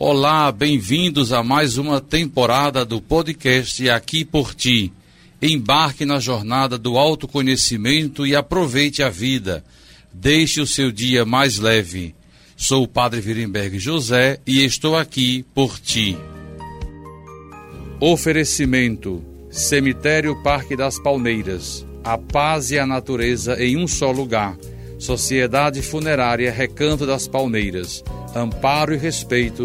Olá, bem-vindos a mais uma temporada do podcast Aqui por Ti. Embarque na jornada do autoconhecimento e aproveite a vida. Deixe o seu dia mais leve. Sou o Padre Virenberg José e estou aqui por ti. Oferecimento: Cemitério Parque das Palmeiras. A paz e a natureza em um só lugar. Sociedade Funerária Recanto das Palmeiras. Amparo e respeito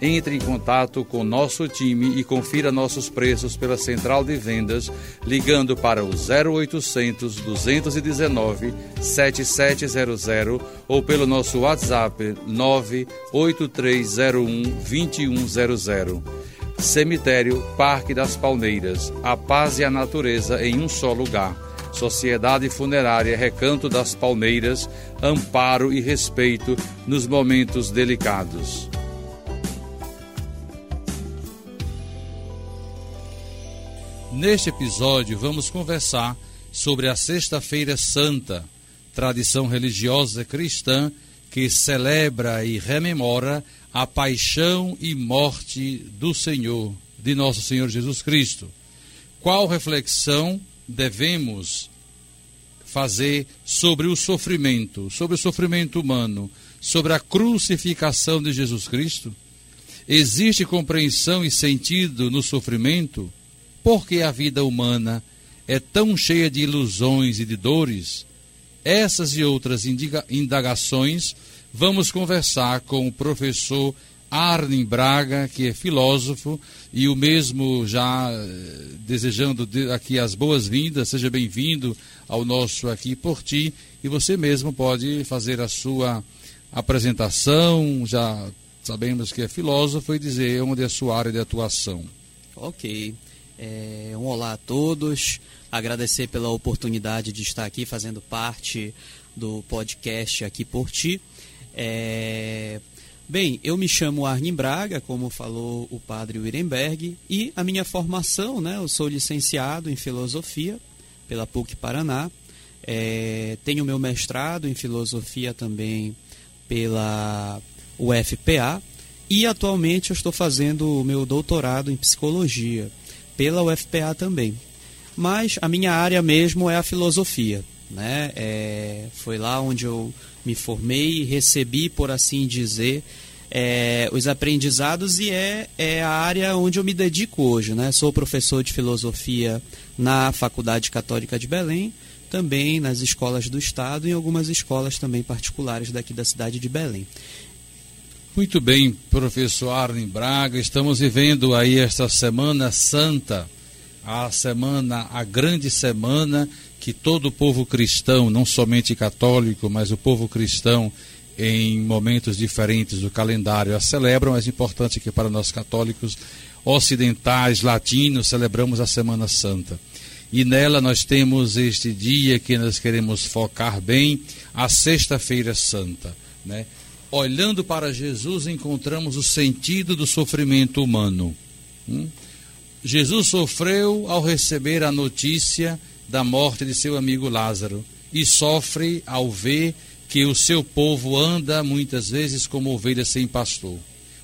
entre em contato com nosso time e confira nossos preços pela central de vendas ligando para o 0800 219 7700 ou pelo nosso WhatsApp 98301 2100. Cemitério Parque das Palmeiras. A paz e a natureza em um só lugar. Sociedade Funerária Recanto das Palmeiras, amparo e respeito nos momentos delicados. Neste episódio, vamos conversar sobre a Sexta-feira Santa, tradição religiosa cristã que celebra e rememora a paixão e morte do Senhor, de nosso Senhor Jesus Cristo. Qual reflexão devemos fazer sobre o sofrimento, sobre o sofrimento humano, sobre a crucificação de Jesus Cristo? Existe compreensão e sentido no sofrimento? Porque a vida humana é tão cheia de ilusões e de dores, essas e outras indagações vamos conversar com o professor Arne Braga, que é filósofo, e o mesmo já eh, desejando aqui as boas-vindas, seja bem-vindo ao nosso Aqui por Ti, e você mesmo pode fazer a sua apresentação, já sabemos que é filósofo, e dizer onde é a sua área de atuação. Ok. É, um olá a todos. Agradecer pela oportunidade de estar aqui fazendo parte do podcast aqui por ti. É, bem, eu me chamo Arnim Braga, como falou o padre Wirenberg, e a minha formação, né, eu sou licenciado em filosofia pela PUC Paraná. É, tenho meu mestrado em filosofia também pela UFPA e atualmente eu estou fazendo o meu doutorado em psicologia pela UFPA também. Mas a minha área mesmo é a filosofia. Né? É, foi lá onde eu me formei e recebi, por assim dizer, é, os aprendizados e é, é a área onde eu me dedico hoje. Né? Sou professor de filosofia na Faculdade Católica de Belém, também nas escolas do Estado e em algumas escolas também particulares daqui da cidade de Belém. Muito bem, professor Arlen Braga, estamos vivendo aí esta Semana Santa, a semana, a grande semana que todo o povo cristão, não somente católico, mas o povo cristão em momentos diferentes do calendário a celebram, mas importante que para nós católicos ocidentais, latinos, celebramos a Semana Santa. E nela nós temos este dia que nós queremos focar bem, a Sexta-feira Santa, né? Olhando para Jesus, encontramos o sentido do sofrimento humano. Hum? Jesus sofreu ao receber a notícia da morte de seu amigo Lázaro e sofre ao ver que o seu povo anda muitas vezes como ovelhas sem pastor.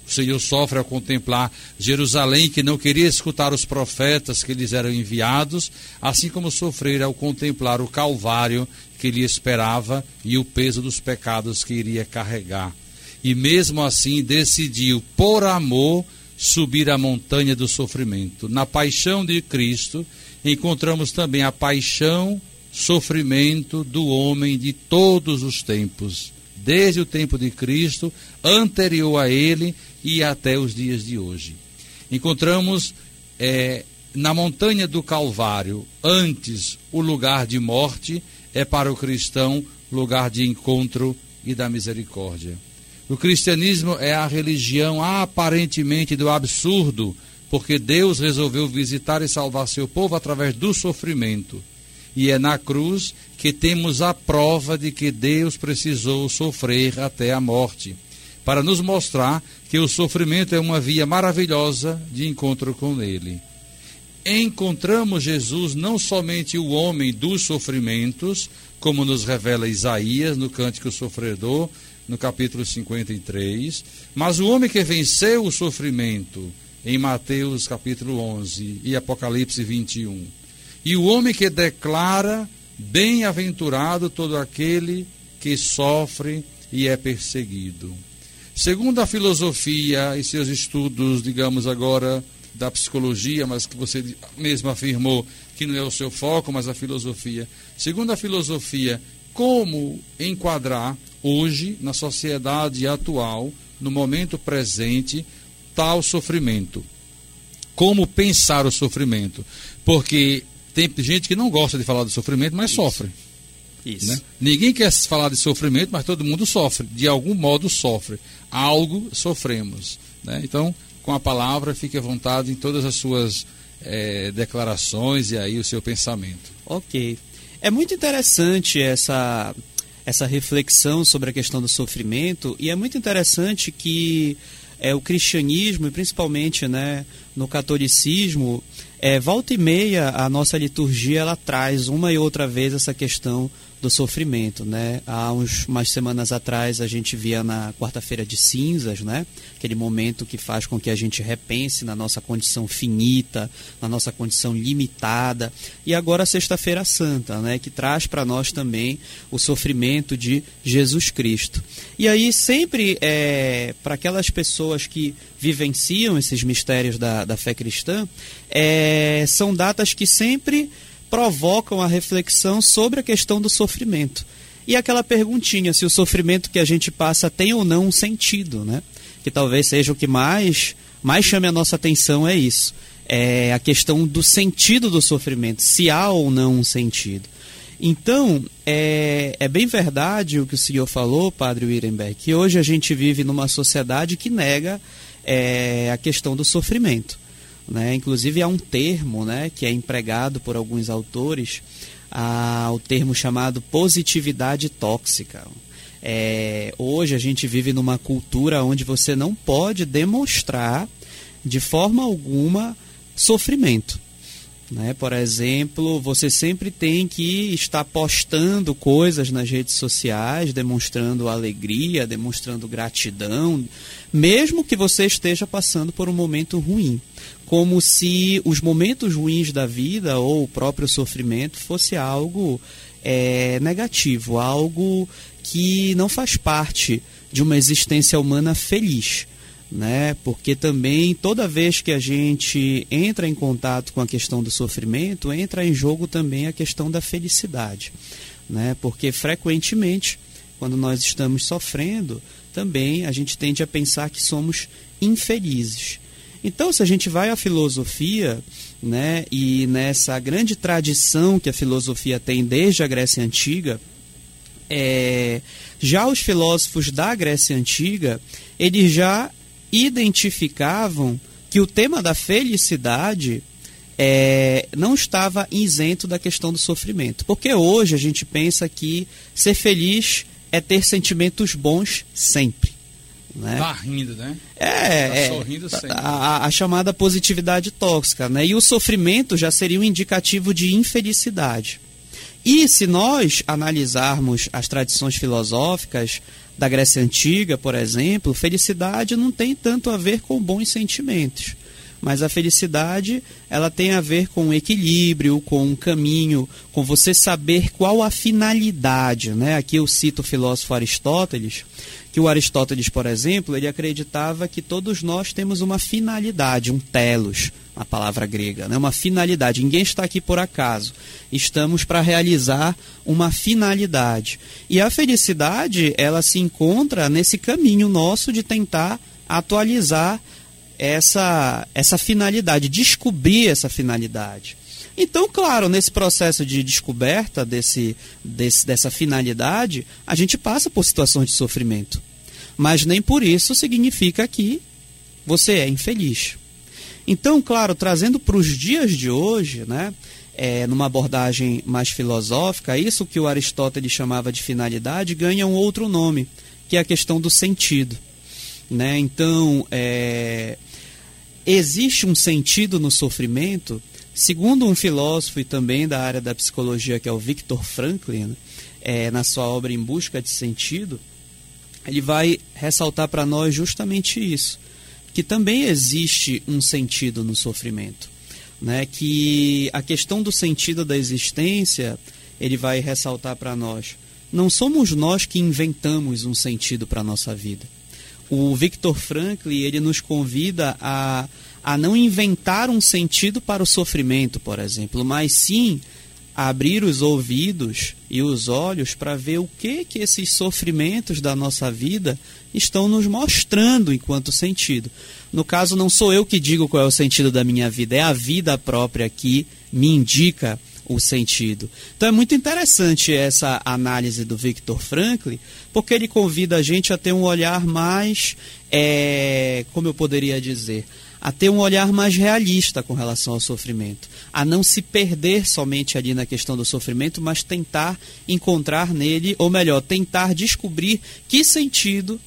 O Senhor sofre ao contemplar Jerusalém, que não queria escutar os profetas que lhes eram enviados, assim como sofrer ao contemplar o Calvário que lhe esperava e o peso dos pecados que iria carregar. E mesmo assim decidiu, por amor, subir a montanha do sofrimento. Na paixão de Cristo, encontramos também a paixão, sofrimento do homem de todos os tempos, desde o tempo de Cristo, anterior a ele e até os dias de hoje. Encontramos é, na montanha do Calvário, antes o lugar de morte, é para o cristão lugar de encontro e da misericórdia. O cristianismo é a religião aparentemente do absurdo, porque Deus resolveu visitar e salvar seu povo através do sofrimento. E é na cruz que temos a prova de que Deus precisou sofrer até a morte, para nos mostrar que o sofrimento é uma via maravilhosa de encontro com Ele. Encontramos Jesus não somente o homem dos sofrimentos, como nos revela Isaías no Cântico Sofredor, no capítulo 53, mas o homem que venceu o sofrimento, em Mateus capítulo 11 e Apocalipse 21. E o homem que declara: Bem-aventurado todo aquele que sofre e é perseguido. Segundo a filosofia e seus estudos, digamos agora, da psicologia, mas que você mesmo afirmou que não é o seu foco, mas a filosofia. Segundo a filosofia, como enquadrar hoje, na sociedade atual, no momento presente, tal sofrimento? Como pensar o sofrimento? Porque tem gente que não gosta de falar do sofrimento, mas Isso. sofre. Isso. Né? Ninguém quer falar de sofrimento, mas todo mundo sofre. De algum modo sofre. Algo sofremos. Né? Então, com a palavra, fique à vontade em todas as suas é, declarações e aí o seu pensamento. Ok. É muito interessante essa, essa reflexão sobre a questão do sofrimento e é muito interessante que é, o cristianismo, e principalmente né, no catolicismo, é, volta e meia a nossa liturgia ela traz uma e outra vez essa questão do sofrimento, né? Há uns, umas semanas atrás a gente via na quarta-feira de cinzas, né? Aquele momento que faz com que a gente repense na nossa condição finita, na nossa condição limitada. E agora a sexta-feira santa, né? Que traz para nós também o sofrimento de Jesus Cristo. E aí sempre é, para aquelas pessoas que vivenciam esses mistérios da, da fé cristã, é, são datas que sempre provocam a reflexão sobre a questão do sofrimento. E aquela perguntinha se o sofrimento que a gente passa tem ou não um sentido, né? Que talvez seja o que mais, mais chame a nossa atenção é isso. É a questão do sentido do sofrimento, se há ou não um sentido. Então, é, é bem verdade o que o senhor falou, Padre Wirenberg, que hoje a gente vive numa sociedade que nega é, a questão do sofrimento. Né? Inclusive há um termo né, que é empregado por alguns autores, ah, o termo chamado positividade tóxica. É, hoje a gente vive numa cultura onde você não pode demonstrar de forma alguma sofrimento. Né? Por exemplo, você sempre tem que estar postando coisas nas redes sociais, demonstrando alegria, demonstrando gratidão, mesmo que você esteja passando por um momento ruim como se os momentos ruins da vida ou o próprio sofrimento fosse algo é, negativo, algo que não faz parte de uma existência humana feliz. Né? Porque também toda vez que a gente entra em contato com a questão do sofrimento, entra em jogo também a questão da felicidade, né? Porque frequentemente, quando nós estamos sofrendo, também a gente tende a pensar que somos infelizes. Então, se a gente vai à filosofia, né, e nessa grande tradição que a filosofia tem desde a Grécia Antiga, é, já os filósofos da Grécia Antiga, eles já identificavam que o tema da felicidade é, não estava isento da questão do sofrimento. Porque hoje a gente pensa que ser feliz é ter sentimentos bons sempre. Né? Tá rindo, né? É, tá é sorrindo sempre. A, a, chamada positividade tóxica, né? E o sofrimento já seria um indicativo de infelicidade. E se nós analisarmos as tradições filosóficas da Grécia Antiga, por exemplo, felicidade não tem tanto a ver com bons sentimentos mas a felicidade ela tem a ver com o equilíbrio, com um caminho, com você saber qual a finalidade, né? Aqui eu cito o filósofo Aristóteles, que o Aristóteles, por exemplo, ele acreditava que todos nós temos uma finalidade, um telos, a palavra grega, né? uma finalidade. Ninguém está aqui por acaso. Estamos para realizar uma finalidade. E a felicidade, ela se encontra nesse caminho nosso de tentar atualizar essa, essa finalidade, descobrir essa finalidade. Então, claro, nesse processo de descoberta desse, desse, dessa finalidade, a gente passa por situações de sofrimento. Mas nem por isso significa que você é infeliz. Então, claro, trazendo para os dias de hoje, né, é, numa abordagem mais filosófica, isso que o Aristóteles chamava de finalidade ganha um outro nome, que é a questão do sentido. Né? Então, é, existe um sentido no sofrimento, segundo um filósofo e também da área da psicologia, que é o Viktor Franklin, é, na sua obra Em Busca de Sentido, ele vai ressaltar para nós justamente isso, que também existe um sentido no sofrimento né, que a questão do sentido da existência, ele vai ressaltar para nós. Não somos nós que inventamos um sentido para a nossa vida. O Victor Franklin, ele nos convida a, a não inventar um sentido para o sofrimento, por exemplo, mas sim abrir os ouvidos e os olhos para ver o que que esses sofrimentos da nossa vida estão nos mostrando enquanto sentido. No caso, não sou eu que digo qual é o sentido da minha vida, é a vida própria que me indica o sentido. Então é muito interessante essa análise do Victor Franklin, porque ele convida a gente a ter um olhar mais, é, como eu poderia dizer, a ter um olhar mais realista com relação ao sofrimento, a não se perder somente ali na questão do sofrimento, mas tentar encontrar nele, ou melhor, tentar descobrir que sentido,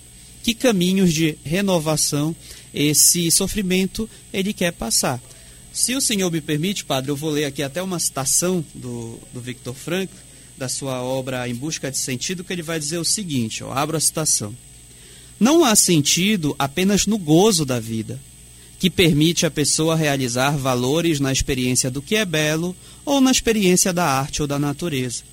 que caminhos de renovação esse sofrimento ele quer passar. Se o senhor me permite, padre, eu vou ler aqui até uma citação do, do Victor Frankl, da sua obra Em Busca de Sentido, que ele vai dizer o seguinte: ó, abro a citação. Não há sentido apenas no gozo da vida, que permite a pessoa realizar valores na experiência do que é belo ou na experiência da arte ou da natureza.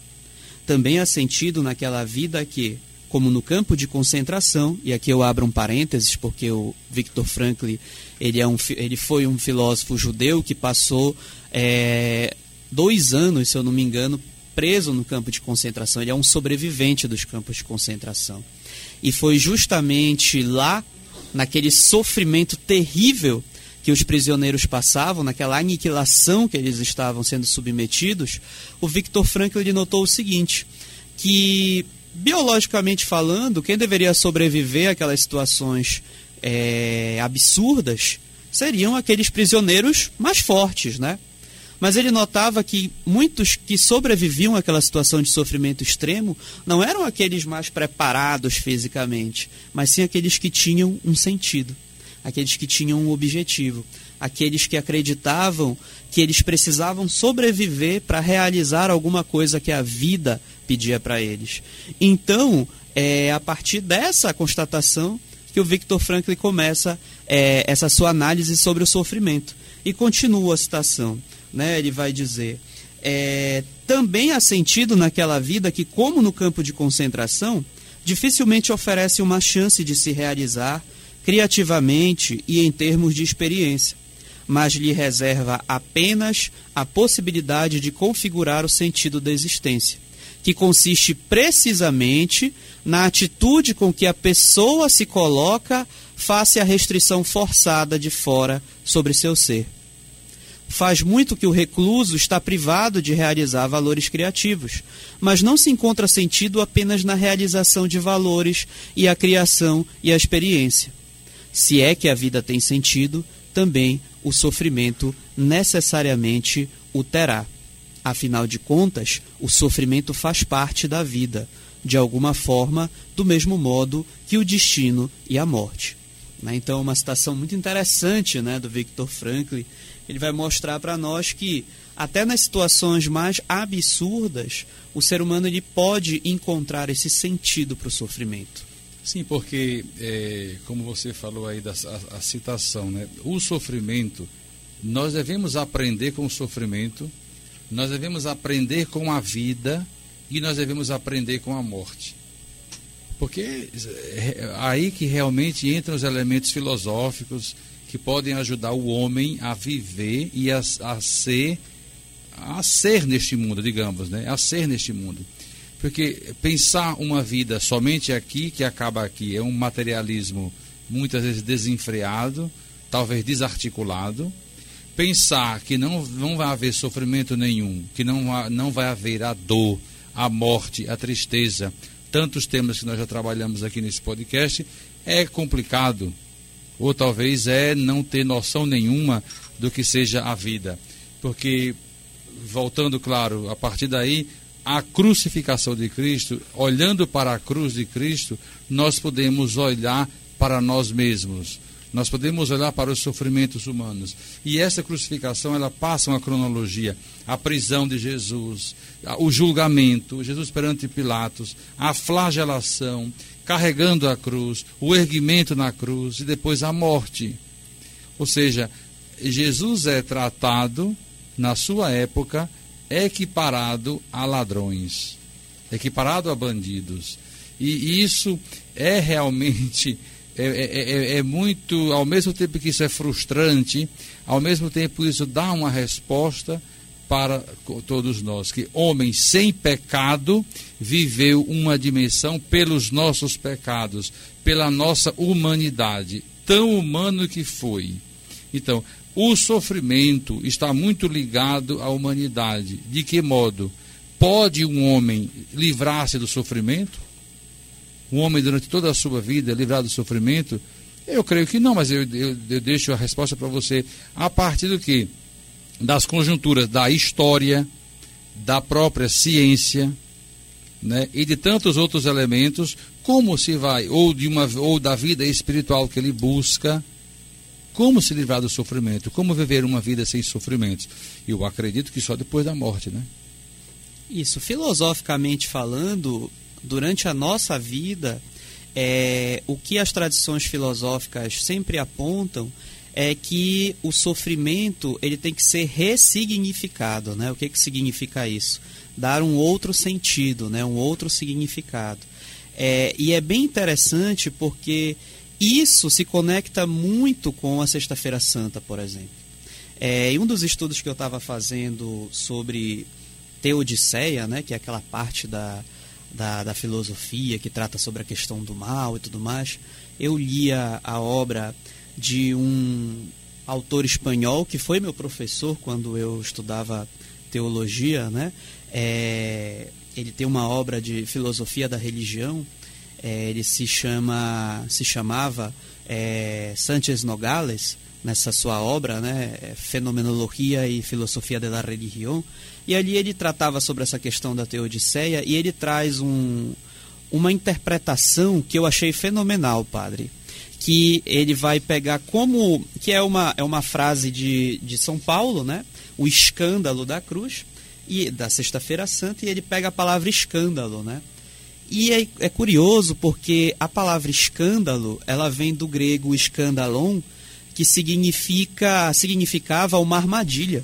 Também há sentido naquela vida que, como no campo de concentração, e aqui eu abro um parênteses porque o Viktor Frankl ele, é um, ele foi um filósofo judeu que passou é, dois anos, se eu não me engano, preso no campo de concentração. Ele é um sobrevivente dos campos de concentração. E foi justamente lá naquele sofrimento terrível que os prisioneiros passavam, naquela aniquilação que eles estavam sendo submetidos, o Victor Frankl ele notou o seguinte, que biologicamente falando, quem deveria sobreviver àquelas situações é, absurdas seriam aqueles prisioneiros mais fortes, né? Mas ele notava que muitos que sobreviviam àquela situação de sofrimento extremo não eram aqueles mais preparados fisicamente, mas sim aqueles que tinham um sentido, aqueles que tinham um objetivo, aqueles que acreditavam que eles precisavam sobreviver para realizar alguma coisa que a vida pedia para eles. Então, é a partir dessa constatação que o Victor Frankl começa é, essa sua análise sobre o sofrimento. E continua a citação né, ele vai dizer, é, também há sentido naquela vida que, como no campo de concentração, dificilmente oferece uma chance de se realizar criativamente e em termos de experiência, mas lhe reserva apenas a possibilidade de configurar o sentido da existência, que consiste precisamente na atitude com que a pessoa se coloca face à restrição forçada de fora sobre seu ser faz muito que o recluso está privado de realizar valores criativos, mas não se encontra sentido apenas na realização de valores e a criação e a experiência. Se é que a vida tem sentido, também o sofrimento necessariamente o terá. Afinal de contas, o sofrimento faz parte da vida, de alguma forma, do mesmo modo que o destino e a morte. Né? Então, uma citação muito interessante né, do Victor Frankl, ele vai mostrar para nós que até nas situações mais absurdas, o ser humano ele pode encontrar esse sentido para o sofrimento. Sim, porque, é, como você falou aí da a, a citação, né? o sofrimento, nós devemos aprender com o sofrimento, nós devemos aprender com a vida e nós devemos aprender com a morte. Porque é aí que realmente entram os elementos filosóficos, que podem ajudar o homem a viver e a, a ser a ser neste mundo, digamos, né? A ser neste mundo. Porque pensar uma vida somente aqui, que acaba aqui, é um materialismo muitas vezes desenfreado, talvez desarticulado. Pensar que não, não vai haver sofrimento nenhum, que não, não vai haver a dor, a morte, a tristeza, tantos temas que nós já trabalhamos aqui nesse podcast, é complicado ou talvez é não ter noção nenhuma do que seja a vida. Porque, voltando, claro, a partir daí, a crucificação de Cristo, olhando para a cruz de Cristo, nós podemos olhar para nós mesmos. Nós podemos olhar para os sofrimentos humanos. E essa crucificação, ela passa uma cronologia. A prisão de Jesus, o julgamento, Jesus perante Pilatos, a flagelação, carregando a cruz, o erguimento na cruz e depois a morte. Ou seja, Jesus é tratado, na sua época, equiparado a ladrões, equiparado a bandidos. E isso é realmente é, é, é, é, muito, ao mesmo tempo que isso é frustrante, ao mesmo tempo isso dá uma resposta para todos nós, que homem sem pecado viveu uma dimensão pelos nossos pecados, pela nossa humanidade, tão humano que foi. Então, o sofrimento está muito ligado à humanidade. De que modo? Pode um homem livrar-se do sofrimento? Um homem, durante toda a sua vida, livrar do sofrimento? Eu creio que não, mas eu, eu, eu deixo a resposta para você a partir do que? Das conjunturas da história, da própria ciência, né, e de tantos outros elementos, como se vai, ou, de uma, ou da vida espiritual que ele busca, como se livrar do sofrimento? Como viver uma vida sem sofrimentos? Eu acredito que só depois da morte, né? Isso, filosoficamente falando, durante a nossa vida, é, o que as tradições filosóficas sempre apontam é que o sofrimento ele tem que ser ressignificado, né? O que que significa isso? Dar um outro sentido, né? Um outro significado. É, e é bem interessante porque isso se conecta muito com a Sexta-feira Santa, por exemplo. É, em um dos estudos que eu estava fazendo sobre Teodiceia, né, que é aquela parte da, da, da, filosofia que trata sobre a questão do mal e tudo mais, eu lia a obra de um autor espanhol que foi meu professor quando eu estudava teologia, né? É, ele tem uma obra de filosofia da religião é, ele se chama, se chamava é, Sánchez Nogales nessa sua obra, né, é, Fenomenologia e Filosofia da Religião, e ali ele tratava sobre essa questão da teodiceia e ele traz um, uma interpretação que eu achei fenomenal, padre, que ele vai pegar como que é uma é uma frase de, de São Paulo, né, o escândalo da cruz e da Sexta-feira Santa e ele pega a palavra escândalo, né? E é, é, curioso porque a palavra escândalo, ela vem do grego escandalon, que significa significava uma armadilha,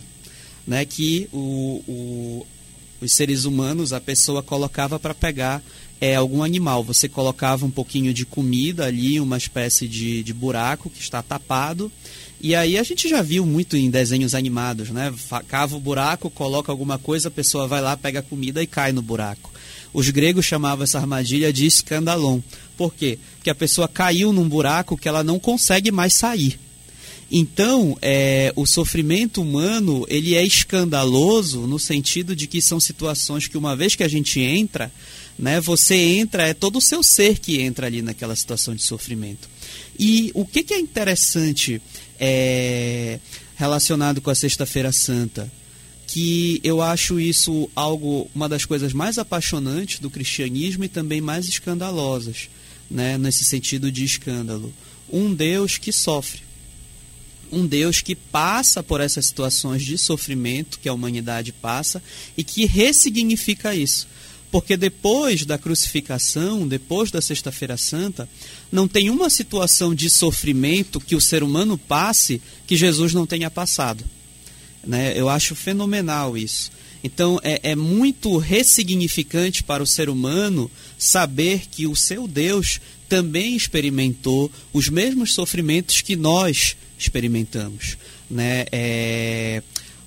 né, que o, o, os seres humanos, a pessoa colocava para pegar é, algum animal. Você colocava um pouquinho de comida ali, uma espécie de, de buraco que está tapado, e aí a gente já viu muito em desenhos animados, né? Cava o buraco, coloca alguma coisa, a pessoa vai lá, pega a comida e cai no buraco. Os gregos chamavam essa armadilha de escandalon. Por quê? Porque a pessoa caiu num buraco que ela não consegue mais sair. Então, é, o sofrimento humano ele é escandaloso no sentido de que são situações que uma vez que a gente entra, né, você entra, é todo o seu ser que entra ali naquela situação de sofrimento. E o que, que é interessante é, relacionado com a Sexta-feira Santa? que eu acho isso algo uma das coisas mais apaixonantes do cristianismo e também mais escandalosas, né, nesse sentido de escândalo. Um Deus que sofre. Um Deus que passa por essas situações de sofrimento que a humanidade passa e que ressignifica isso. Porque depois da crucificação, depois da Sexta-feira Santa, não tem uma situação de sofrimento que o ser humano passe que Jesus não tenha passado. Né? Eu acho fenomenal isso. Então é, é muito ressignificante para o ser humano saber que o seu Deus também experimentou os mesmos sofrimentos que nós experimentamos. Né? É,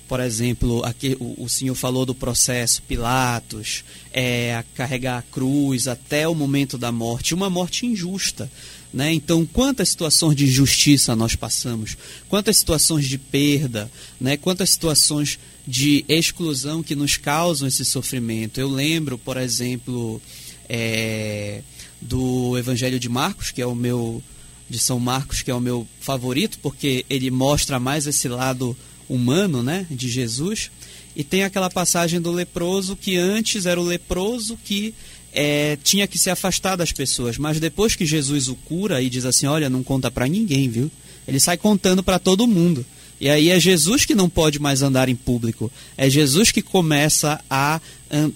por exemplo, aqui o, o, senhor falou do processo Pilatos, é, a carregar a cruz até o momento da morte, uma morte injusta. Né? Então, quantas situações de injustiça nós passamos, quantas situações de perda, né? quantas situações de exclusão que nos causam esse sofrimento. Eu lembro, por exemplo, é, do Evangelho de Marcos, que é o meu de São Marcos, que é o meu favorito, porque ele mostra mais esse lado humano né, de Jesus. E tem aquela passagem do leproso que antes era o leproso que é, tinha que se afastar das pessoas, mas depois que Jesus o cura e diz assim: Olha, não conta para ninguém, viu? Ele sai contando para todo mundo. E aí é Jesus que não pode mais andar em público. É Jesus que começa a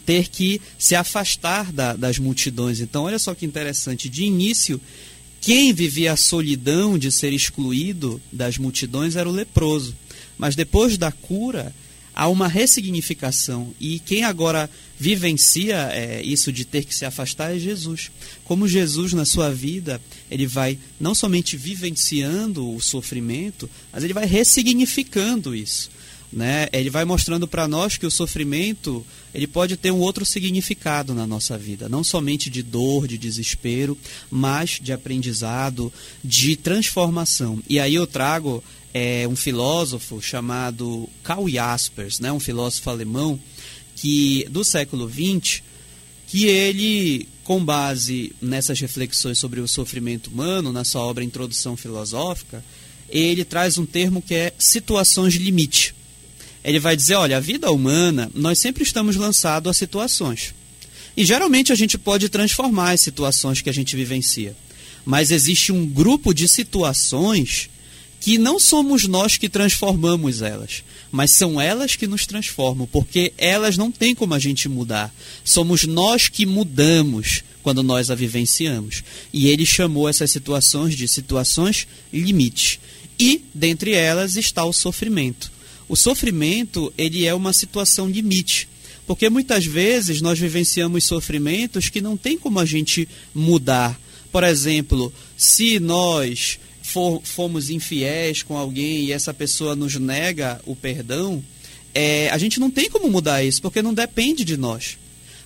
ter que se afastar da, das multidões. Então, olha só que interessante. De início, quem vivia a solidão de ser excluído das multidões era o leproso. Mas depois da cura, há uma ressignificação. E quem agora vivencia é, isso de ter que se afastar é Jesus. Como Jesus, na sua vida, ele vai não somente vivenciando o sofrimento, mas ele vai ressignificando isso. Né? Ele vai mostrando para nós que o sofrimento ele pode ter um outro significado na nossa vida, não somente de dor, de desespero, mas de aprendizado, de transformação. E aí eu trago é, um filósofo chamado Karl Jaspers, né? um filósofo alemão que do século XX, que ele, com base nessas reflexões sobre o sofrimento humano, na sua obra Introdução Filosófica, ele traz um termo que é situações limite ele vai dizer: olha, a vida humana, nós sempre estamos lançados a situações. E geralmente a gente pode transformar as situações que a gente vivencia. Mas existe um grupo de situações que não somos nós que transformamos elas, mas são elas que nos transformam, porque elas não têm como a gente mudar. Somos nós que mudamos quando nós a vivenciamos. E ele chamou essas situações de situações limite. E dentre elas está o sofrimento. O sofrimento, ele é uma situação limite. Porque muitas vezes nós vivenciamos sofrimentos que não tem como a gente mudar. Por exemplo, se nós for, fomos infiéis com alguém e essa pessoa nos nega o perdão, é, a gente não tem como mudar isso, porque não depende de nós.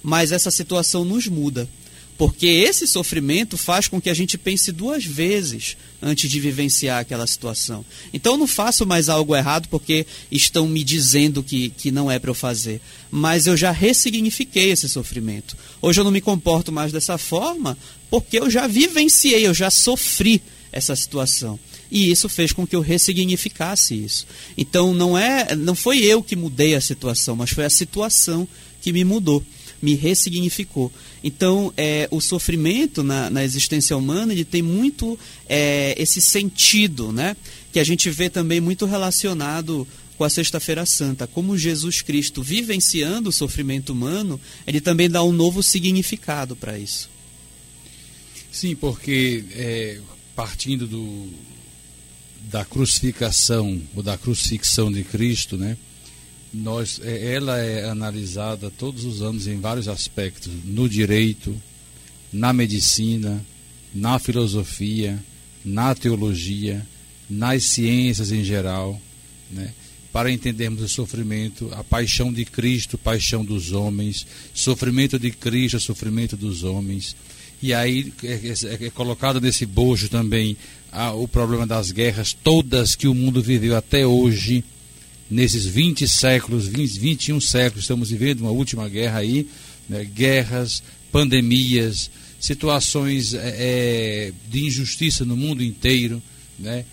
Mas essa situação nos muda. Porque esse sofrimento faz com que a gente pense duas vezes antes de vivenciar aquela situação. Então não faço mais algo errado porque estão me dizendo que, que não é para eu fazer. Mas eu já ressignifiquei esse sofrimento. Hoje eu não me comporto mais dessa forma porque eu já vivenciei, eu já sofri essa situação. E isso fez com que eu ressignificasse isso. Então não é, não foi eu que mudei a situação, mas foi a situação que me mudou me ressignificou. Então, é, o sofrimento na, na, existência humana ele tem muito é, esse sentido, né? Que a gente vê também muito relacionado com a Sexta-feira Santa. Como Jesus Cristo vivenciando o sofrimento humano, ele também dá um novo significado para isso. Sim, porque é, partindo do, da crucificação ou da crucifixão de Cristo, né? Nós, é, ela é analisada todos os anos em vários aspectos, no direito, na medicina, na filosofia, na teologia, nas ciências em geral, né? para entendermos o sofrimento, a paixão de Cristo, paixão dos homens, sofrimento de Cristo, sofrimento dos homens. E aí é, é, é colocado nesse bojo também o problema das guerras, todas que o mundo viveu até hoje, nesses 20 séculos, 20, 21 séculos, estamos vivendo uma última guerra aí, né, guerras, pandemias, situações é, é de injustiça no mundo inteiro, né?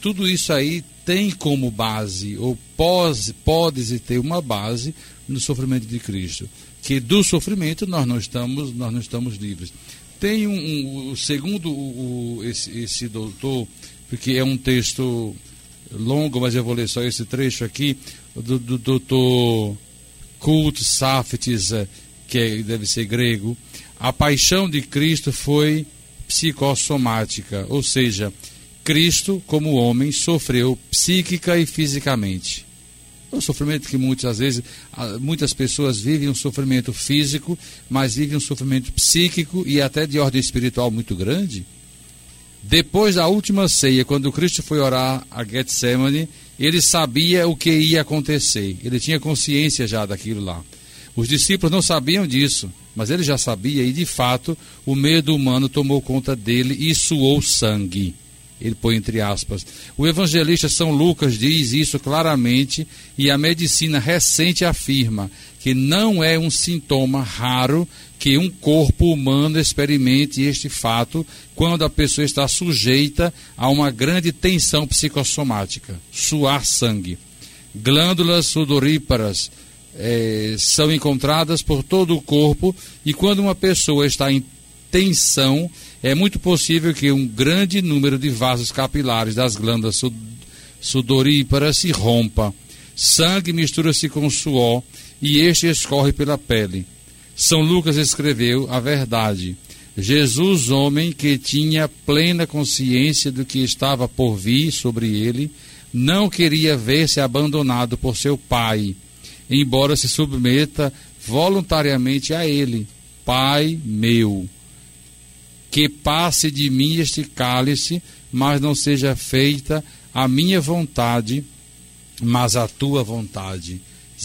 Tudo isso aí tem como base, ou pode, pode ter uma base no sofrimento de Cristo. Que do sofrimento nós não estamos, nós não estamos livres. Tem um, um segundo o, esse, esse doutor, porque é um texto longo, mas eu vou ler só esse trecho aqui, do, do doutor Kult Safetis, eh, que é, deve ser grego. A paixão de Cristo foi psicossomática, ou seja, Cristo, como homem, sofreu psíquica e fisicamente. É um sofrimento que muitas vezes, muitas pessoas vivem um sofrimento físico, mas vivem um sofrimento psíquico e até de ordem espiritual muito grande. Depois da última ceia, quando Cristo foi orar a Getsemane, ele sabia o que ia acontecer. Ele tinha consciência já daquilo lá. Os discípulos não sabiam disso, mas ele já sabia e de fato o medo humano tomou conta dele e suou sangue. ele põe entre aspas. O evangelista São Lucas diz isso claramente e a medicina recente afirma que não é um sintoma raro que um corpo humano experimente este fato quando a pessoa está sujeita a uma grande tensão psicossomática, suar sangue. Glândulas sudoríparas eh, são encontradas por todo o corpo e quando uma pessoa está em tensão, é muito possível que um grande número de vasos capilares das glândulas sudoríparas se rompa. Sangue mistura-se com suor e este escorre pela pele. São Lucas escreveu a verdade. Jesus, homem que tinha plena consciência do que estava por vir sobre ele, não queria ver-se abandonado por seu pai, embora se submeta voluntariamente a ele. Pai meu, que passe de mim este cálice, mas não seja feita a minha vontade, mas a tua vontade.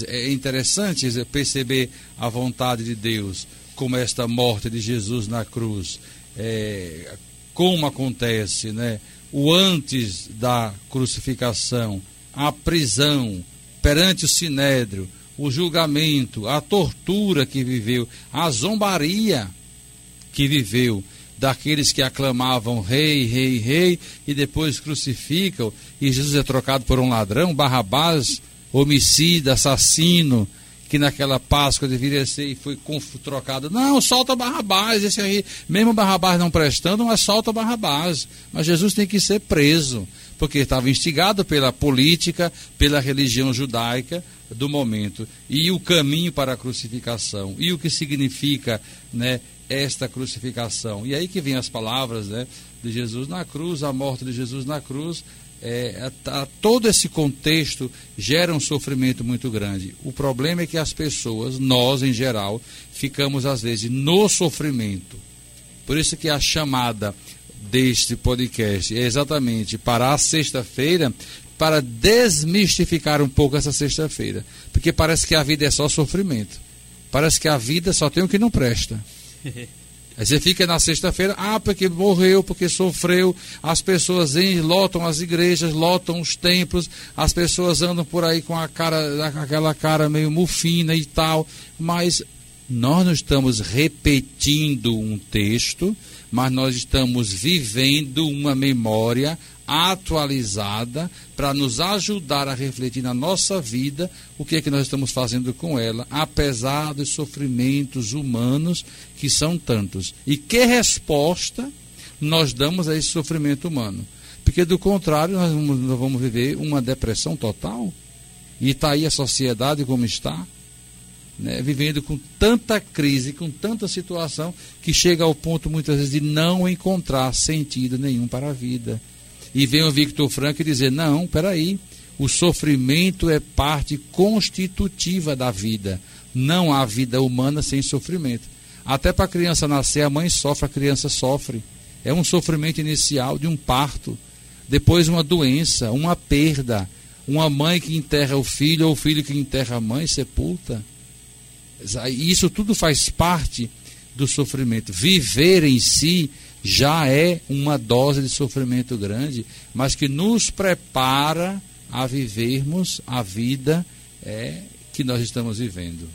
É interessante perceber a vontade de Deus, como esta morte de Jesus na cruz, é, como acontece, né? O antes da crucificação, a prisão perante o sinédrio, o julgamento, a tortura que viveu, a zombaria que viveu daqueles que aclamavam rei, rei, rei e depois crucificam e Jesus é trocado por um ladrão, Barrabás, homicida, assassino, que naquela Páscoa deveria ser e foi trocado. Não, solta Barrabás, esse aí, mesmo Barrabás não prestando, mas solta Barrabás. Mas Jesus tem que ser preso, porque estava instigado pela política, pela religião judaica do momento e o caminho para a crucificação e o que significa, né, esta crucificação. E aí que vem as palavras né, de Jesus na cruz, a morte de Jesus na cruz. É, a, a, todo esse contexto gera um sofrimento muito grande. O problema é que as pessoas, nós em geral, ficamos às vezes no sofrimento. Por isso que a chamada deste podcast é exatamente para a sexta-feira, para desmistificar um pouco essa sexta-feira. Porque parece que a vida é só sofrimento. Parece que a vida só tem o que não presta. Aí você fica na sexta-feira, ah, porque morreu, porque sofreu, as pessoas lotam as igrejas, lotam os templos, as pessoas andam por aí com a cara, aquela cara meio mufina e tal, mas nós não estamos repetindo um texto, mas nós estamos vivendo uma memória atualizada para nos ajudar a refletir na nossa vida o que é que nós estamos fazendo com ela, apesar dos sofrimentos humanos que são tantos. E que resposta nós damos a esse sofrimento humano? Porque do contrário, nós vamos, nós vamos viver uma depressão total. E está aí a sociedade como está, né, vivendo com tanta crise, com tanta situação, que chega ao ponto muitas vezes de não encontrar sentido nenhum para a vida. E vem o Victor Frank dizer: não, peraí, o sofrimento é parte constitutiva da vida. Não há vida humana sem sofrimento. Até para a criança nascer, a mãe sofre, a criança sofre. É um sofrimento inicial de um parto, depois uma doença, uma perda, uma mãe que enterra o filho ou o filho que enterra a mãe, sepulta. Isso tudo faz parte do sofrimento. Viver em si já é uma dose de sofrimento grande, mas que nos prepara a vivermos a vida é, que nós estamos vivendo.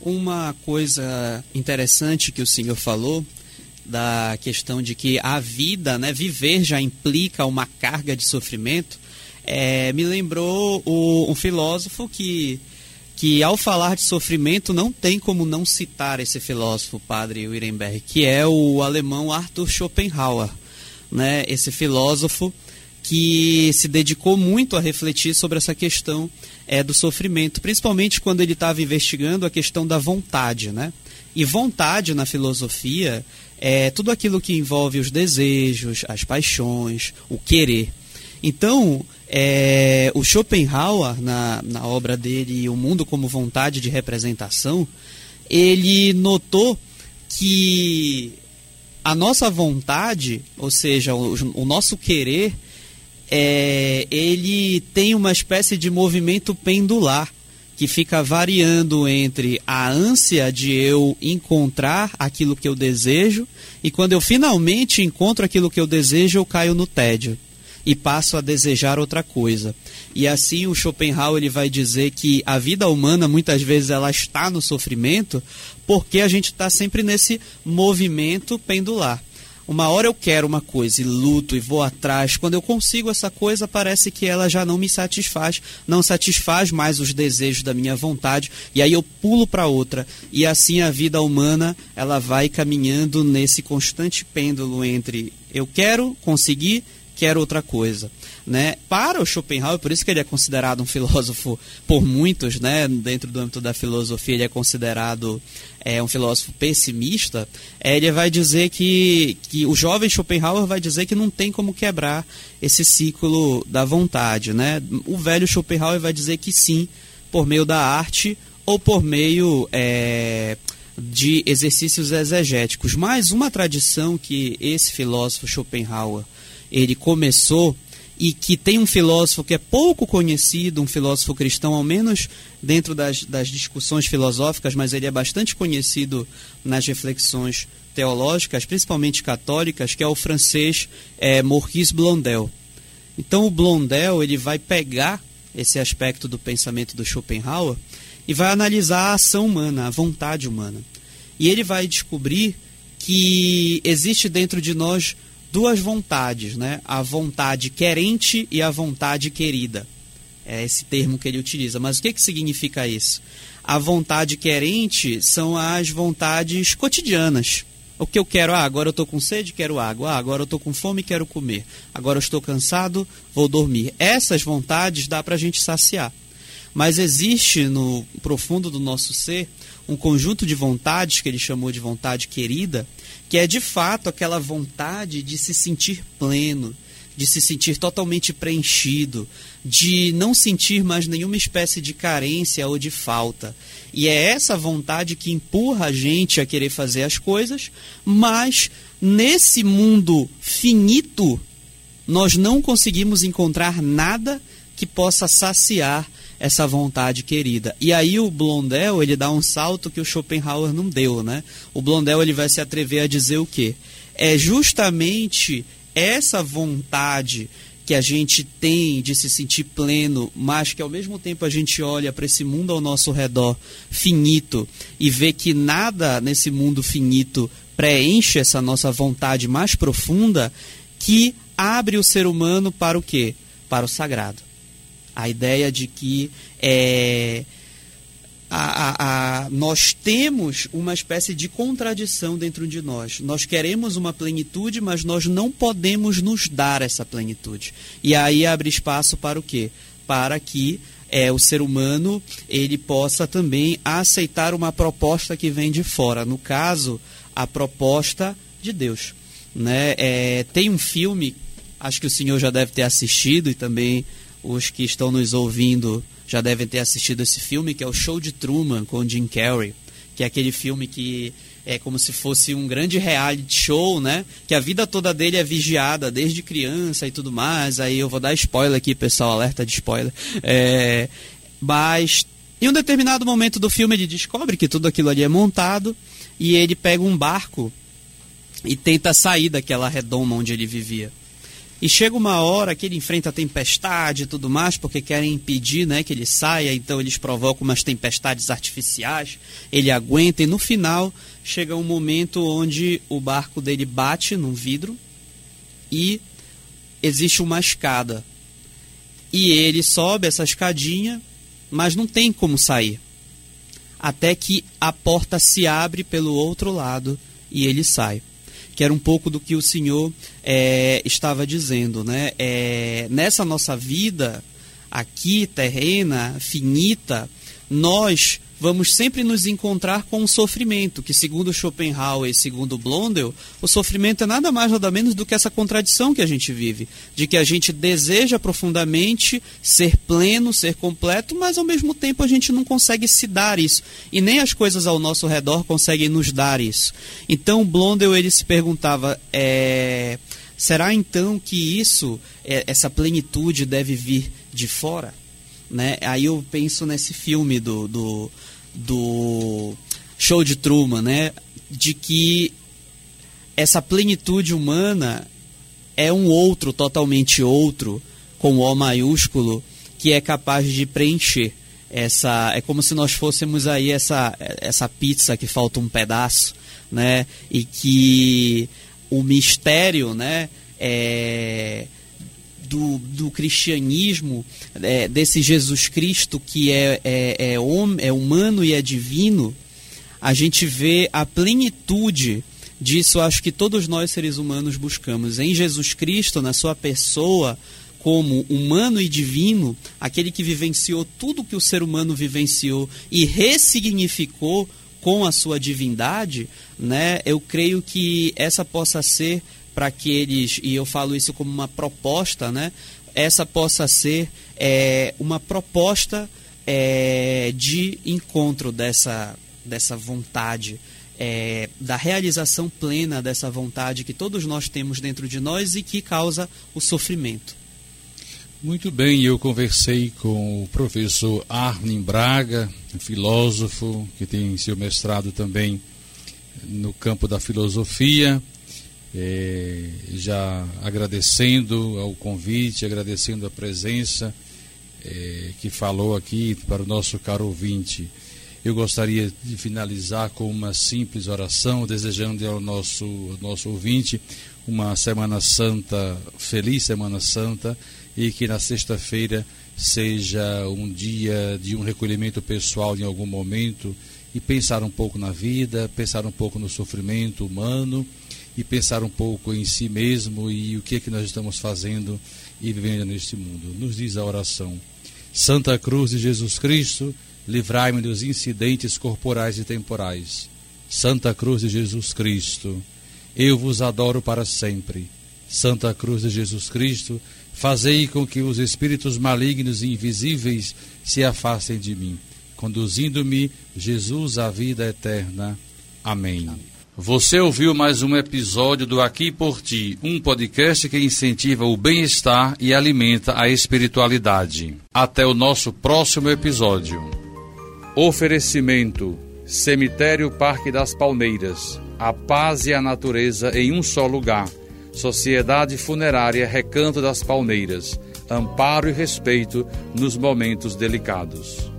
Uma coisa interessante que o senhor falou da questão de que a vida, né, viver já implica uma carga de sofrimento, é, me lembrou o, um filósofo que que ao falar de sofrimento não tem como não citar esse filósofo, padre Wirenberg, que é o alemão Arthur Schopenhauer, né? Esse filósofo que se dedicou muito a refletir sobre essa questão é, do sofrimento, principalmente quando ele estava investigando a questão da vontade, né? E vontade na filosofia é tudo aquilo que envolve os desejos, as paixões, o querer. Então, é, o Schopenhauer, na, na obra dele O Mundo como Vontade de Representação, ele notou que a nossa vontade, ou seja, o, o nosso querer, é, ele tem uma espécie de movimento pendular que fica variando entre a ânsia de eu encontrar aquilo que eu desejo e quando eu finalmente encontro aquilo que eu desejo, eu caio no tédio e passo a desejar outra coisa. E assim o Schopenhauer ele vai dizer que a vida humana muitas vezes ela está no sofrimento porque a gente está sempre nesse movimento pendular. Uma hora eu quero uma coisa e luto e vou atrás. Quando eu consigo essa coisa, parece que ela já não me satisfaz, não satisfaz mais os desejos da minha vontade, e aí eu pulo para outra. E assim a vida humana, ela vai caminhando nesse constante pêndulo entre eu quero conseguir quer outra coisa. Né? Para o Schopenhauer, por isso que ele é considerado um filósofo por muitos, né? dentro do âmbito da filosofia, ele é considerado é, um filósofo pessimista. É, ele vai dizer que, que o jovem Schopenhauer vai dizer que não tem como quebrar esse ciclo da vontade. Né? O velho Schopenhauer vai dizer que sim, por meio da arte ou por meio é, de exercícios exegéticos. Mas uma tradição que esse filósofo Schopenhauer ele começou e que tem um filósofo que é pouco conhecido, um filósofo cristão, ao menos dentro das, das discussões filosóficas, mas ele é bastante conhecido nas reflexões teológicas, principalmente católicas, que é o francês é, Maurice Blondel. Então o Blondel ele vai pegar esse aspecto do pensamento do Schopenhauer e vai analisar a ação humana, a vontade humana. E ele vai descobrir que existe dentro de nós duas vontades, né? A vontade querente e a vontade querida. É esse termo que ele utiliza. Mas o que, que significa isso? A vontade querente são as vontades cotidianas. O que eu quero? Ah, agora eu estou com sede, quero água. Ah, agora eu estou com fome, quero comer. Agora eu estou cansado, vou dormir. Essas vontades dá para a gente saciar. Mas existe no profundo do nosso ser um conjunto de vontades que ele chamou de vontade querida, que é de fato aquela vontade de se sentir pleno, de se sentir totalmente preenchido, de não sentir mais nenhuma espécie de carência ou de falta. E é essa vontade que empurra a gente a querer fazer as coisas, mas nesse mundo finito, nós não conseguimos encontrar nada que possa saciar essa vontade querida. E aí o Blondel, ele dá um salto que o Schopenhauer não deu, né? O Blondel, ele vai se atrever a dizer o quê? É justamente essa vontade que a gente tem de se sentir pleno, mas que ao mesmo tempo a gente olha para esse mundo ao nosso redor finito e vê que nada nesse mundo finito preenche essa nossa vontade mais profunda, que abre o ser humano para o quê? Para o sagrado. A ideia de que é, a, a, a, nós temos uma espécie de contradição dentro de nós. Nós queremos uma plenitude, mas nós não podemos nos dar essa plenitude. E aí abre espaço para o quê? Para que é, o ser humano ele possa também aceitar uma proposta que vem de fora. No caso, a proposta de Deus. Né? É, tem um filme, acho que o senhor já deve ter assistido e também os que estão nos ouvindo já devem ter assistido esse filme, que é o Show de Truman com Jim Carrey, que é aquele filme que é como se fosse um grande reality show, né? Que a vida toda dele é vigiada desde criança e tudo mais. Aí eu vou dar spoiler aqui, pessoal, alerta de spoiler. É, mas em um determinado momento do filme ele descobre que tudo aquilo ali é montado e ele pega um barco e tenta sair daquela redoma onde ele vivia. E chega uma hora que ele enfrenta tempestade e tudo mais, porque querem impedir né, que ele saia, então eles provocam umas tempestades artificiais, ele aguenta, e no final chega um momento onde o barco dele bate num vidro e existe uma escada. E ele sobe essa escadinha, mas não tem como sair. Até que a porta se abre pelo outro lado e ele sai que era um pouco do que o senhor é, estava dizendo. Né? É, nessa nossa vida aqui, terrena, finita, nós vamos sempre nos encontrar com o sofrimento, que segundo Schopenhauer e segundo Blondel, o sofrimento é nada mais nada menos do que essa contradição que a gente vive, de que a gente deseja profundamente ser pleno, ser completo, mas ao mesmo tempo a gente não consegue se dar isso, e nem as coisas ao nosso redor conseguem nos dar isso. Então Blondel ele se perguntava, é, será então que isso, é, essa plenitude deve vir de fora? Né? Aí eu penso nesse filme do, do, do Show de Truman, né? de que essa plenitude humana é um outro, totalmente outro, com O maiúsculo, que é capaz de preencher essa é como se nós fôssemos aí essa essa pizza que falta um pedaço né e que o mistério né é, do, do cristianismo é, desse Jesus Cristo que é, é, é, hom, é humano e é divino a gente vê a plenitude disso acho que todos nós seres humanos buscamos em Jesus Cristo na sua pessoa como humano e divino, aquele que vivenciou tudo que o ser humano vivenciou e ressignificou com a sua divindade, né? Eu creio que essa possa ser para aqueles, e eu falo isso como uma proposta, né? Essa possa ser é, uma proposta é, de encontro dessa, dessa vontade, é, da realização plena dessa vontade que todos nós temos dentro de nós e que causa o sofrimento. Muito bem, eu conversei com o professor Armin Braga, filósofo, que tem seu mestrado também no campo da filosofia, é, já agradecendo ao convite, agradecendo a presença é, que falou aqui para o nosso caro ouvinte. Eu gostaria de finalizar com uma simples oração, desejando ao nosso, ao nosso ouvinte uma Semana Santa, feliz Semana Santa e que na sexta-feira seja um dia de um recolhimento pessoal em algum momento e pensar um pouco na vida, pensar um pouco no sofrimento humano e pensar um pouco em si mesmo e o que é que nós estamos fazendo e vivendo neste mundo. Nos diz a oração: Santa Cruz de Jesus Cristo, livrai-me dos incidentes corporais e temporais. Santa Cruz de Jesus Cristo, eu vos adoro para sempre. Santa Cruz de Jesus Cristo, Fazei com que os espíritos malignos e invisíveis se afastem de mim, conduzindo-me, Jesus, à vida eterna. Amém. Você ouviu mais um episódio do Aqui por Ti, um podcast que incentiva o bem-estar e alimenta a espiritualidade. Até o nosso próximo episódio. Oferecimento: Cemitério Parque das Palmeiras. A paz e a natureza em um só lugar Sociedade Funerária Recanto das Palmeiras, amparo e respeito nos momentos delicados.